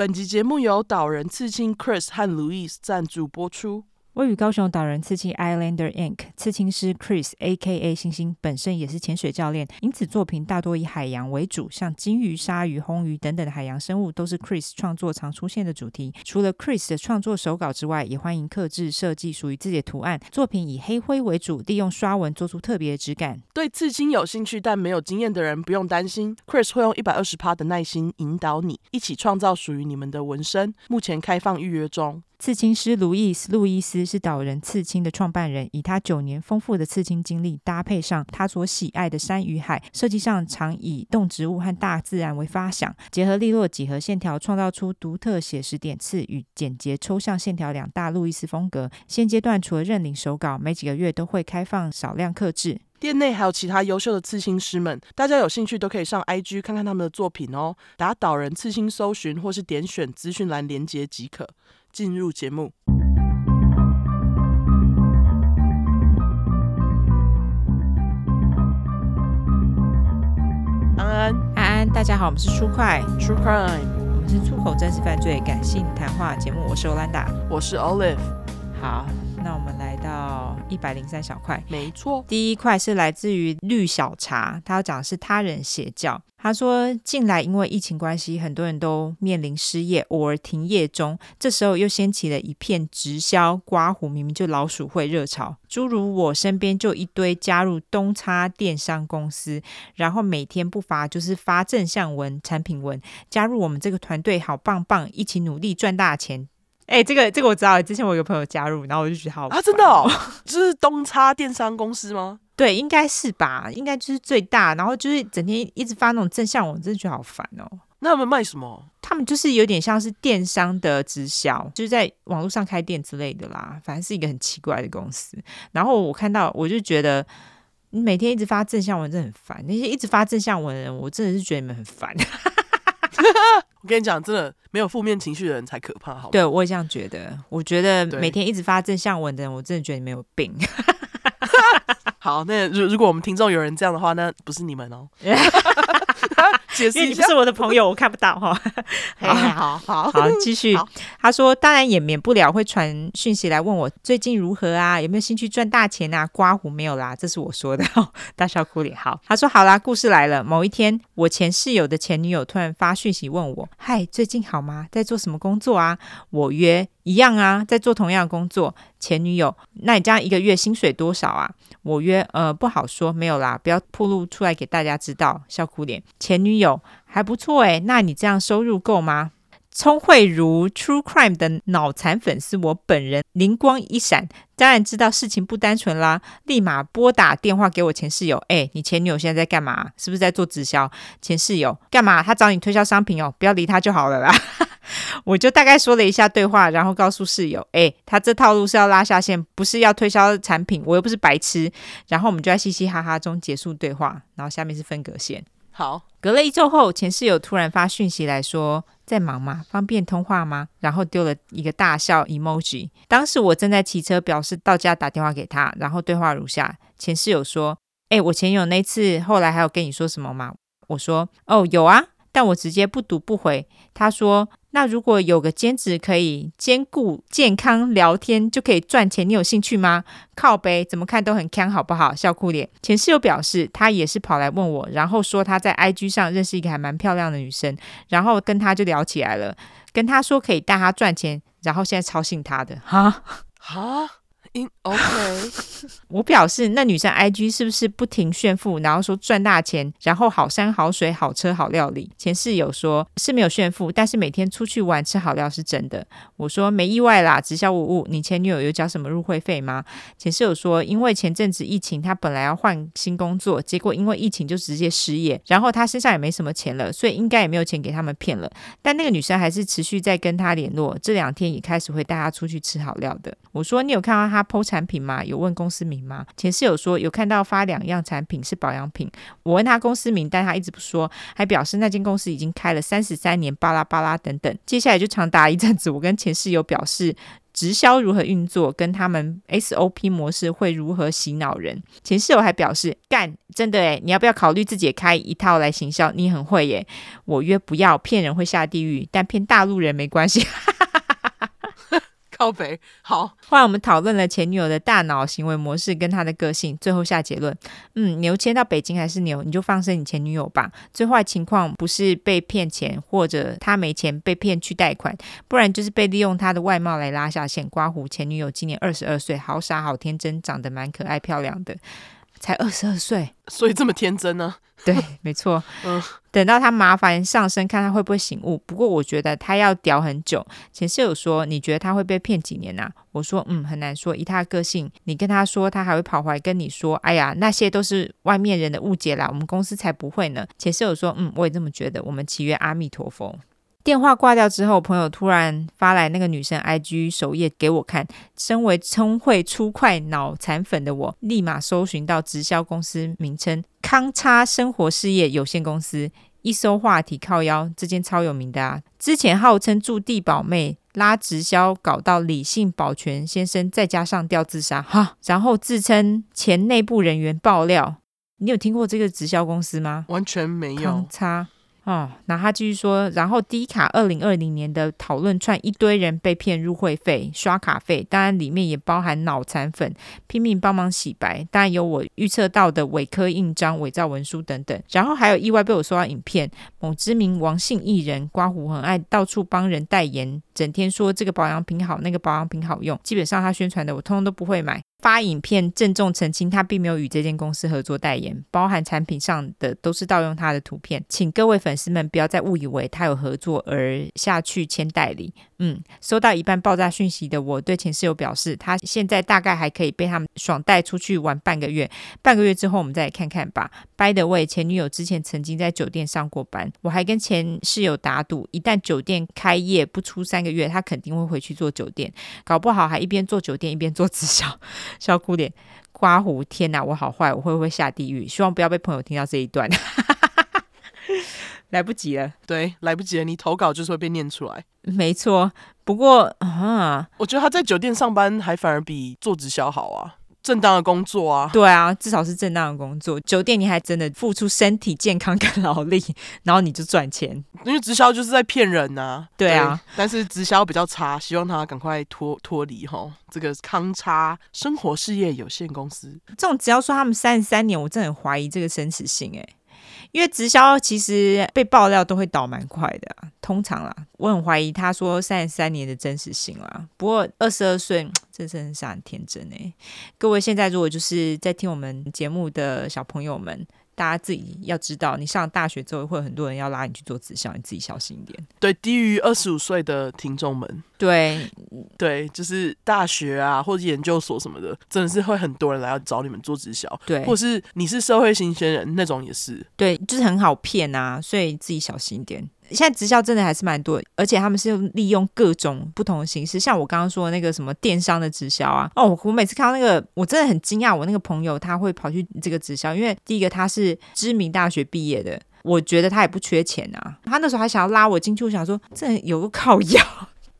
本集节目由岛人刺青 Chris 和 Louis 赞助播出。位于高雄岛人刺青 Islander Inc. 刺青师 Chris A.K.A. 星星本身也是潜水教练，因此作品大多以海洋为主，像金鱼、鲨鱼、红鱼等等的海洋生物都是 Chris 创作常出现的主题。除了 Chris 的创作手稿之外，也欢迎克制设计属于自己的图案。作品以黑灰为主，利用刷纹做出特别的质感。对刺青有兴趣但没有经验的人不用担心，Chris 会用一百二十趴的耐心引导你，一起创造属于你们的纹身。目前开放预约中。刺青师路易斯·路易斯是岛人刺青的创办人，以他九年丰富的刺青经历，搭配上他所喜爱的山与海，设计上常以动植物和大自然为发想，结合利落几何线条，创造出独特写实点刺与简洁抽象线条两大路易斯风格。现阶段除了认领手稿，每几个月都会开放少量刻制。店内还有其他优秀的刺青师们，大家有兴趣都可以上 IG 看看他们的作品哦。打岛人刺青搜寻，或是点选资讯栏连接即可。进入节目，大家好，我们是出快 True Crime，我们是出口真实犯罪感性谈话节目，我是欧兰达，我是 Olive，好，那我们来到一百零三小块，没错，第一块是来自于绿小茶，他要讲的是他人邪教。他说：“近来因为疫情关系，很多人都面临失业，偶尔停业中。这时候又掀起了一片直销刮胡，明明就老鼠会热潮。诸如我身边就一堆加入东差电商公司，然后每天不乏就是发正向文、产品文，加入我们这个团队好棒棒，一起努力赚大钱。哎，这个这个我知道，之前我有个朋友加入，然后我就觉得好啊，真的哦，这是东差电商公司吗？”对，应该是吧，应该就是最大，然后就是整天一直发那种正向文，我真的觉得好烦哦。那他们卖什么？他们就是有点像是电商的直销，就是在网络上开店之类的啦。反正是一个很奇怪的公司。然后我看到，我就觉得你每天一直发正向文，真的很烦。那些一直发正向文的人，我真的是觉得你们很烦。我跟你讲，真的没有负面情绪的人才可怕，好？对，我也这样觉得。我觉得每天一直发正向文的人，我真的觉得你们有病。好，那如如果我们听众有人这样的话，那不是你们哦。解释一下，你不是我的朋友，我看不到哈。好好好好，继续。他说，当然也免不了会传讯息来问我最近如何啊，有没有兴趣赚大钱啊？刮胡没有啦，这是我说的。大笑哭脸。好，他说好啦，故事来了。某一天，我前室友的前女友突然发讯息问我：“嗨，最近好吗？在做什么工作啊？”我约一样啊，在做同样的工作。前女友，那你这样一个月薪水多少啊？我约呃，不好说，没有啦，不要暴露出来给大家知道。笑哭脸。前女友还不错诶，那你这样收入够吗？聪慧如 True Crime 的脑残粉丝，我本人灵光一闪，当然知道事情不单纯啦，立马拨打电话给我前室友。哎，你前女友现在在干嘛？是不是在做直销？前室友干嘛？他找你推销商品哦，不要理他就好了啦。我就大概说了一下对话，然后告诉室友，哎，他这套路是要拉下线，不是要推销产品，我又不是白痴。然后我们就在嘻嘻哈哈中结束对话，然后下面是分隔线。好，隔了一周后，前室友突然发讯息来说，在忙吗？方便通话吗？然后丢了一个大笑 emoji。当时我正在骑车，表示到家打电话给他，然后对话如下：前室友说，哎，我前友那次后来还有跟你说什么吗？我说，哦，有啊。但我直接不读不回。他说：“那如果有个兼职可以兼顾健康聊天，就可以赚钱，你有兴趣吗？”靠背，怎么看都很康，好不好？笑哭脸。前室友表示，他也是跑来问我，然后说他在 IG 上认识一个还蛮漂亮的女生，然后跟他就聊起来了，跟他说可以带他赚钱，然后现在超信他的。哈哈。In, OK，我表示那女生 IG 是不是不停炫富，然后说赚大钱，然后好山好水好车好料理。前室友说是没有炫富，但是每天出去玩吃好料是真的。我说没意外啦，直销无误。你前女友有交什么入会费吗？前室友说因为前阵子疫情，他本来要换新工作，结果因为疫情就直接失业，然后他身上也没什么钱了，所以应该也没有钱给他们骗了。但那个女生还是持续在跟他联络，这两天也开始会带他出去吃好料的。我说你有看到他？他 PO 产品吗？有问公司名吗？前室友说有看到发两样产品是保养品。我问他公司名，但他一直不说，还表示那间公司已经开了三十三年，巴拉巴拉等等。接下来就长达一阵子，我跟前室友表示直销如何运作，跟他们 SOP 模式会如何洗脑人。前室友还表示，干，真的诶，你要不要考虑自己也开一套来行销？你很会耶。我约不要，骗人会下地狱，但骗大陆人没关系。靠北好，后来我们讨论了前女友的大脑行为模式跟她的个性，最后下结论：嗯，牛迁到北京还是牛，你就放生你前女友吧。最坏情况不是被骗钱，或者他没钱被骗去贷款，不然就是被利用他的外貌来拉下线。刮胡前女友今年二十二岁，好傻好天真，长得蛮可爱漂亮的。才二十二岁，所以这么天真呢？对，没错。嗯，等到他麻烦上身，看他会不会醒悟。不过我觉得他要屌很久。前室友说：“你觉得他会被骗几年啊？”我说：“嗯，很难说。以他的个性，你跟他说，他还会跑回来跟你说：‘哎呀，那些都是外面人的误解啦，我们公司才不会呢。’”前室友说：“嗯，我也这么觉得。我们祈愿阿弥陀佛。”电话挂掉之后，朋友突然发来那个女生 IG 首页给我看。身为聪慧粗快脑残粉的我，立马搜寻到直销公司名称“康差生活事业有限公司”。一搜话题靠腰，这间超有名的啊！之前号称驻地宝妹拉直销，搞到李姓保全先生再加上吊自杀哈，然后自称前内部人员爆料。你有听过这个直销公司吗？完全没有。康叉。哦，那他继续说，然后低卡二零二零年的讨论串一堆人被骗入会费、刷卡费，当然里面也包含脑残粉拼命帮忙洗白，当然有我预测到的伪科印章、伪造文书等等，然后还有意外被我收到影片，某知名王姓艺人刮胡很爱到处帮人代言，整天说这个保养品好，那个保养品好用，基本上他宣传的我通通都不会买。发影片郑重澄清，他并没有与这间公司合作代言，包含产品上的都是盗用他的图片，请各位粉丝们不要再误以为他有合作而下去签代理。嗯，收到一半爆炸讯息的我对前室友表示，他现在大概还可以被他们爽带出去玩半个月，半个月之后我们再来看看吧。By the way，前女友之前曾经在酒店上过班，我还跟前室友打赌，一旦酒店开业不出三个月，他肯定会回去做酒店，搞不好还一边做酒店一边做直销。笑哭脸，刮胡，天哪，我好坏，我会不会下地狱？希望不要被朋友听到这一段，来不及了。对，来不及了，你投稿就是会被念出来。没错，不过啊，我觉得他在酒店上班还反而比做直销好啊。正当的工作啊，对啊，至少是正当的工作。酒店你还真的付出身体健康跟劳力，然后你就赚钱。因为直销就是在骗人呐、啊。对啊对，但是直销比较差，希望他赶快脱脱离吼。这个康差生活事业有限公司，这种只要说他们三十三年，我真的很怀疑这个真实性哎。因为直销其实被爆料都会倒蛮快的、通常啦，我很怀疑他说三十三年的真实性啦。不过二十二岁，真是很天真哎。各位现在如果就是在听我们节目的小朋友们。大家自己要知道，你上大学之后会有很多人要拉你去做直销，你自己小心一点。对，低于二十五岁的听众们，对对，就是大学啊或者研究所什么的，真的是会很多人来要找你们做直销。对，或是你是社会新鲜人那种也是。对，就是很好骗啊，所以自己小心一点。现在直销真的还是蛮多，而且他们是利用各种不同的形式，像我刚刚说的那个什么电商的直销啊，哦，我每次看到那个，我真的很惊讶，我那个朋友他会跑去这个直销，因为第一个他是知名大学毕业的，我觉得他也不缺钱啊，他那时候还想要拉我进去，我想说这有个靠腰。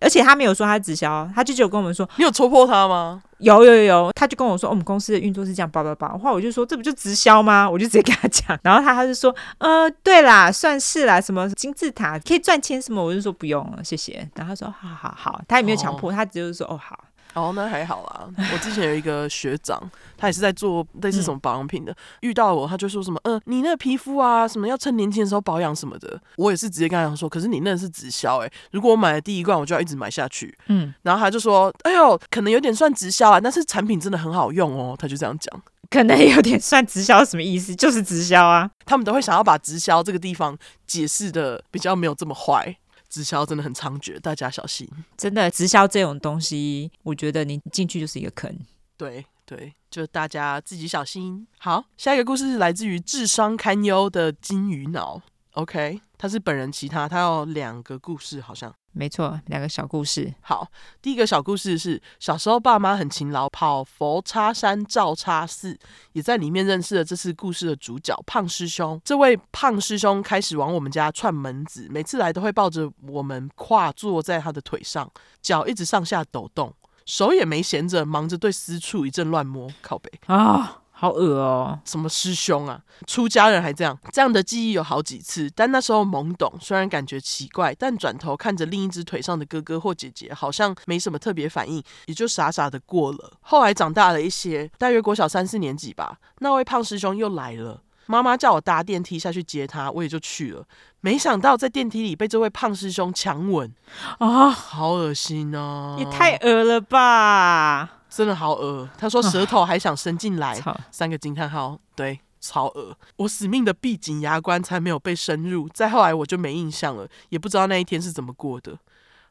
而且他没有说他直销，他就只有跟我们说，你有戳破他吗？有有有有，他就跟我说，哦、我们公司的运作是这样，叭叭叭。后来我就说，这不就直销吗？我就直接跟他讲，然后他他就说，呃，对啦，算是啦，什么金字塔可以赚钱什么，我就说不用了，谢谢。然后他说，好好好，他也没有强迫，哦、他只是说，哦好。哦，那还好啦。我之前有一个学长，他也是在做类似什么保养品的，嗯，遇到我他就说什么，嗯、呃，你那个皮肤啊，什么要趁年轻的时候保养什么的。我也是直接跟他讲说，可是你那是直销哎，如果我买了第一罐，我就要一直买下去。嗯，然后他就说，哎呦，可能有点算直销啊，但是产品真的很好用哦。他就这样讲，可能有点算直销什么意思？就是直销啊。他们都会想要把直销这个地方解释的比较没有这么坏。直销真的很猖獗，大家小心。真的，直销这种东西，我觉得你进去就是一个坑。对对，就大家自己小心。好，下一个故事是来自于智商堪忧的金鱼脑。OK，他是本人其他，他有两个故事，好像。没错，两个小故事。好，第一个小故事是小时候爸妈很勤劳，跑佛叉山照叉寺，也在里面认识了这次故事的主角胖师兄。这位胖师兄开始往我们家串门子，每次来都会抱着我们跨坐在他的腿上，脚一直上下抖动。手也没闲着，忙着对私处一阵乱摸，靠背啊。好恶哦！什么师兄啊？出家人还这样？这样的记忆有好几次，但那时候懵懂，虽然感觉奇怪，但转头看着另一只腿上的哥哥或姐姐，好像没什么特别反应，也就傻傻的过了。后来长大了一些，大约国小三四年级吧，那位胖师兄又来了，妈妈叫我搭电梯下去接他，我也就去了。没想到在电梯里被这位胖师兄强吻啊，好恶心哦！也太恶了吧！真的好恶，他说舌头还想伸进来，哦、三个惊叹号，对，超恶。我死命的闭紧牙关，才没有被深入。再后来我就没印象了，也不知道那一天是怎么过的。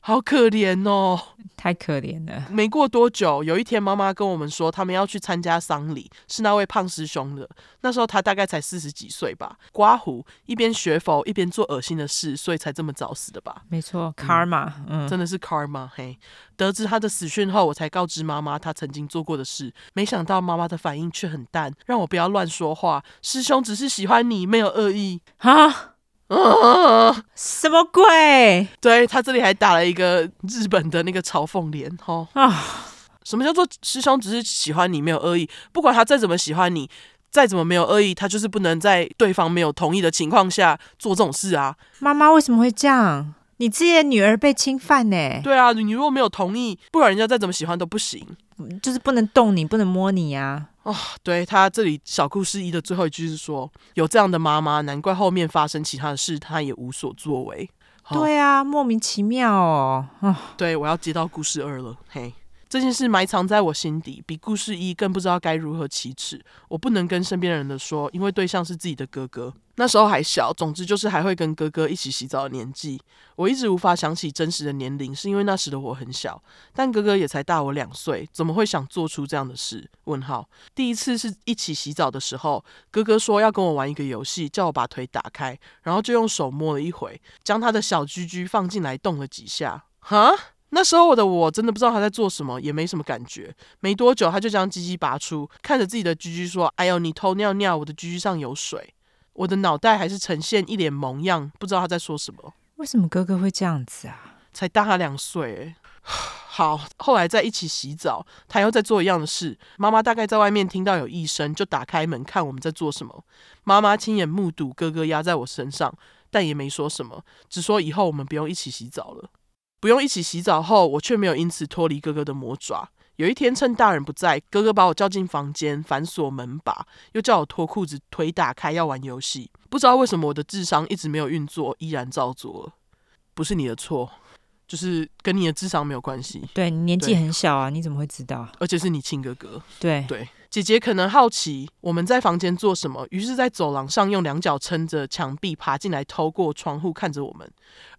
好可怜哦，太可怜了。没过多久，有一天妈妈跟我们说，他们要去参加丧礼，是那位胖师兄的。那时候他大概才四十几岁吧，刮胡，一边学佛一边做恶心的事，所以才这么早死的吧？没错，karma，嗯，真的是 karma。嘿，得知他的死讯后，我才告知妈妈他曾经做过的事。没想到妈妈的反应却很淡，让我不要乱说话。师兄只是喜欢你，没有恶意。哈。啊！什么鬼？对，他这里还打了一个日本的那个嘲讽脸，哈啊！什么叫做师兄只是喜欢你，没有恶意？不管他再怎么喜欢你，再怎么没有恶意，他就是不能在对方没有同意的情况下做这种事啊！妈妈为什么会这样？你自己的女儿被侵犯呢？对啊，你如果没有同意，不管人家再怎么喜欢都不行，就是不能动你，不能摸你呀！哦，对，他这里小故事一的最后一句是说，有这样的妈妈，难怪后面发生其他的事，他也无所作为。对啊，莫名其妙哦。哦，对，我要接到故事二了，嘿。这件事埋藏在我心底，比故事一更不知道该如何启齿。我不能跟身边人的说，因为对象是自己的哥哥。那时候还小，总之就是还会跟哥哥一起洗澡的年纪。我一直无法想起真实的年龄，是因为那时的我很小，但哥哥也才大我两岁，怎么会想做出这样的事？问号。第一次是一起洗澡的时候，哥哥说要跟我玩一个游戏，叫我把腿打开，然后就用手摸了一回，将他的小居居放进来动了几下。哈？那时候我的我真的不知道他在做什么，也没什么感觉。没多久，他就将鸡鸡拔出，看着自己的鸡鸡说：“哎呦，你偷尿尿，我的鸡鸡上有水。”我的脑袋还是呈现一脸懵样，不知道他在说什么。为什么哥哥会这样子啊？才大他两岁，好，后来在一起洗澡，他又在做一样的事。妈妈大概在外面听到有异声，就打开门看我们在做什么。妈妈亲眼目睹哥哥压在我身上，但也没说什么，只说以后我们不用一起洗澡了。不用一起洗澡后，我却没有因此脱离哥哥的魔爪。有一天趁大人不在，哥哥把我叫进房间，反锁门把，又叫我脱裤子，腿打开要玩游戏。不知道为什么我的智商一直没有运作，依然照做。不是你的错，就是跟你的智商没有关系。对，你年纪很小啊，你怎么会知道？而且是你亲哥哥。对对。姐姐可能好奇我们在房间做什么，于是，在走廊上用两脚撑着墙壁爬进来，透过窗户看着我们。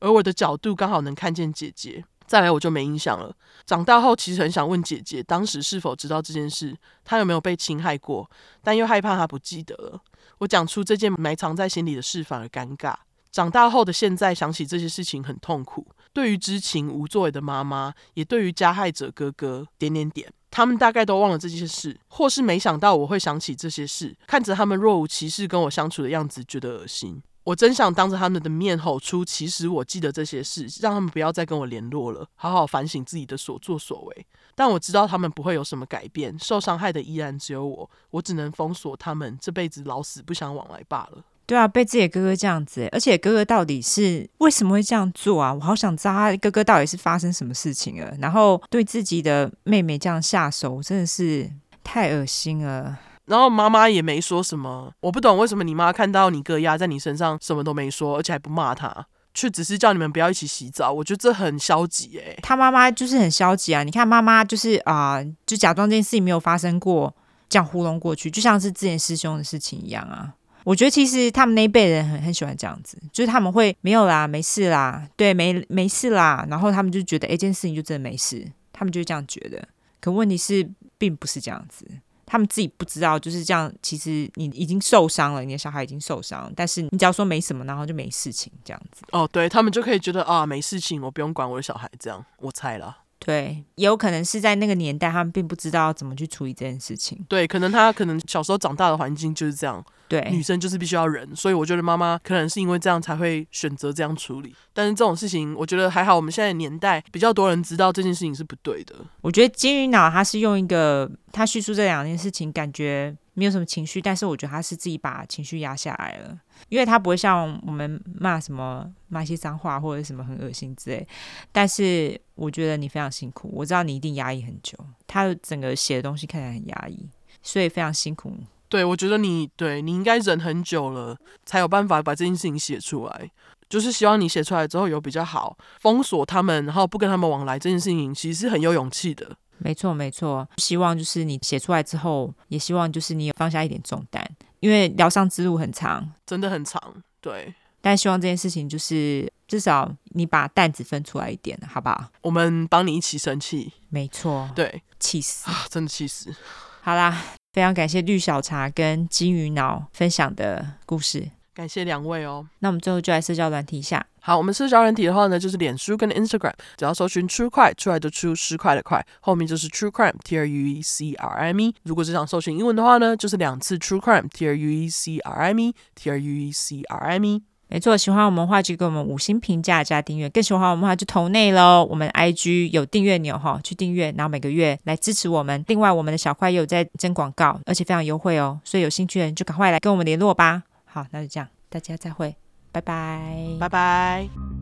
而我的角度刚好能看见姐姐。再来，我就没印象了。长大后，其实很想问姐姐，当时是否知道这件事，她有没有被侵害过，但又害怕她不记得了。我讲出这件埋藏在心里的事，反而尴尬。长大后的现在，想起这些事情很痛苦。对于知情无作为的妈妈，也对于加害者哥哥，点点点。他们大概都忘了这些事，或是没想到我会想起这些事。看着他们若无其事跟我相处的样子，觉得恶心。我真想当着他们的面吼出：“其实我记得这些事，让他们不要再跟我联络了，好好反省自己的所作所为。”但我知道他们不会有什么改变，受伤害的依然只有我。我只能封锁他们，这辈子老死不相往来罢了。对啊，被自己的哥哥这样子，而且哥哥到底是为什么会这样做啊？我好想知道他哥哥到底是发生什么事情了，然后对自己的妹妹这样下手，真的是太恶心了。然后妈妈也没说什么，我不懂为什么你妈看到你哥压在你身上什么都没说，而且还不骂他，却只是叫你们不要一起洗澡。我觉得这很消极诶、欸。他妈妈就是很消极啊！你看妈妈就是啊、呃，就假装这件事情没有发生过，这样糊弄过去，就像是之前师兄的事情一样啊。我觉得其实他们那一辈人很很喜欢这样子，就是他们会没有啦，没事啦，对，没没事啦，然后他们就觉得一，件事情就真的没事，他们就这样觉得。可问题是，并不是这样子，他们自己不知道就是这样。其实你已经受伤了，你的小孩已经受伤，但是你只要说没什么，然后就没事情这样子。哦，对，他们就可以觉得啊，没事情，我不用管我的小孩这样。我猜啦。对，也有可能是在那个年代，他们并不知道怎么去处理这件事情。对，可能他可能小时候长大的环境就是这样。对，女生就是必须要忍，所以我觉得妈妈可能是因为这样才会选择这样处理。但是这种事情，我觉得还好，我们现在年代比较多人知道这件事情是不对的。我觉得金鱼脑他是用一个他叙述这两件事情，感觉没有什么情绪，但是我觉得他是自己把情绪压下来了，因为他不会像我们骂什么骂些脏话或者什么很恶心之类。但是我觉得你非常辛苦，我知道你一定压抑很久，他整个写的东西看起来很压抑，所以非常辛苦。对，我觉得你对你应该忍很久了，才有办法把这件事情写出来。就是希望你写出来之后有比较好，封锁他们，然后不跟他们往来。这件事情其实是很有勇气的。没错，没错。希望就是你写出来之后，也希望就是你有放下一点重担，因为疗伤之路很长，真的很长。对，但希望这件事情就是至少你把担子分出来一点，好不好？我们帮你一起生气。没错，对，气死，啊，真的气死。好啦。非常感谢绿小茶跟金鱼脑分享的故事，感谢两位哦。那我们最后就来社交软体一下。好，我们社交软体的话呢，就是脸书跟 Instagram，只要搜寻 True Crime 出来的出十块的块，后面就是 True Crime T R U E C R I M E。如果只想搜寻英文的话呢，就是两次 True Crime T R U E C R I M E T R U E C R I M E。没错，喜欢我们的话就给我们五星评价加订阅，更喜欢我们的话就投内喽。我们 IG 有订阅钮哈，去订阅，然后每个月来支持我们。另外，我们的小块也有在征广告，而且非常优惠哦，所以有兴趣的人就赶快来跟我们联络吧。好，那就这样，大家再会，拜拜，拜拜。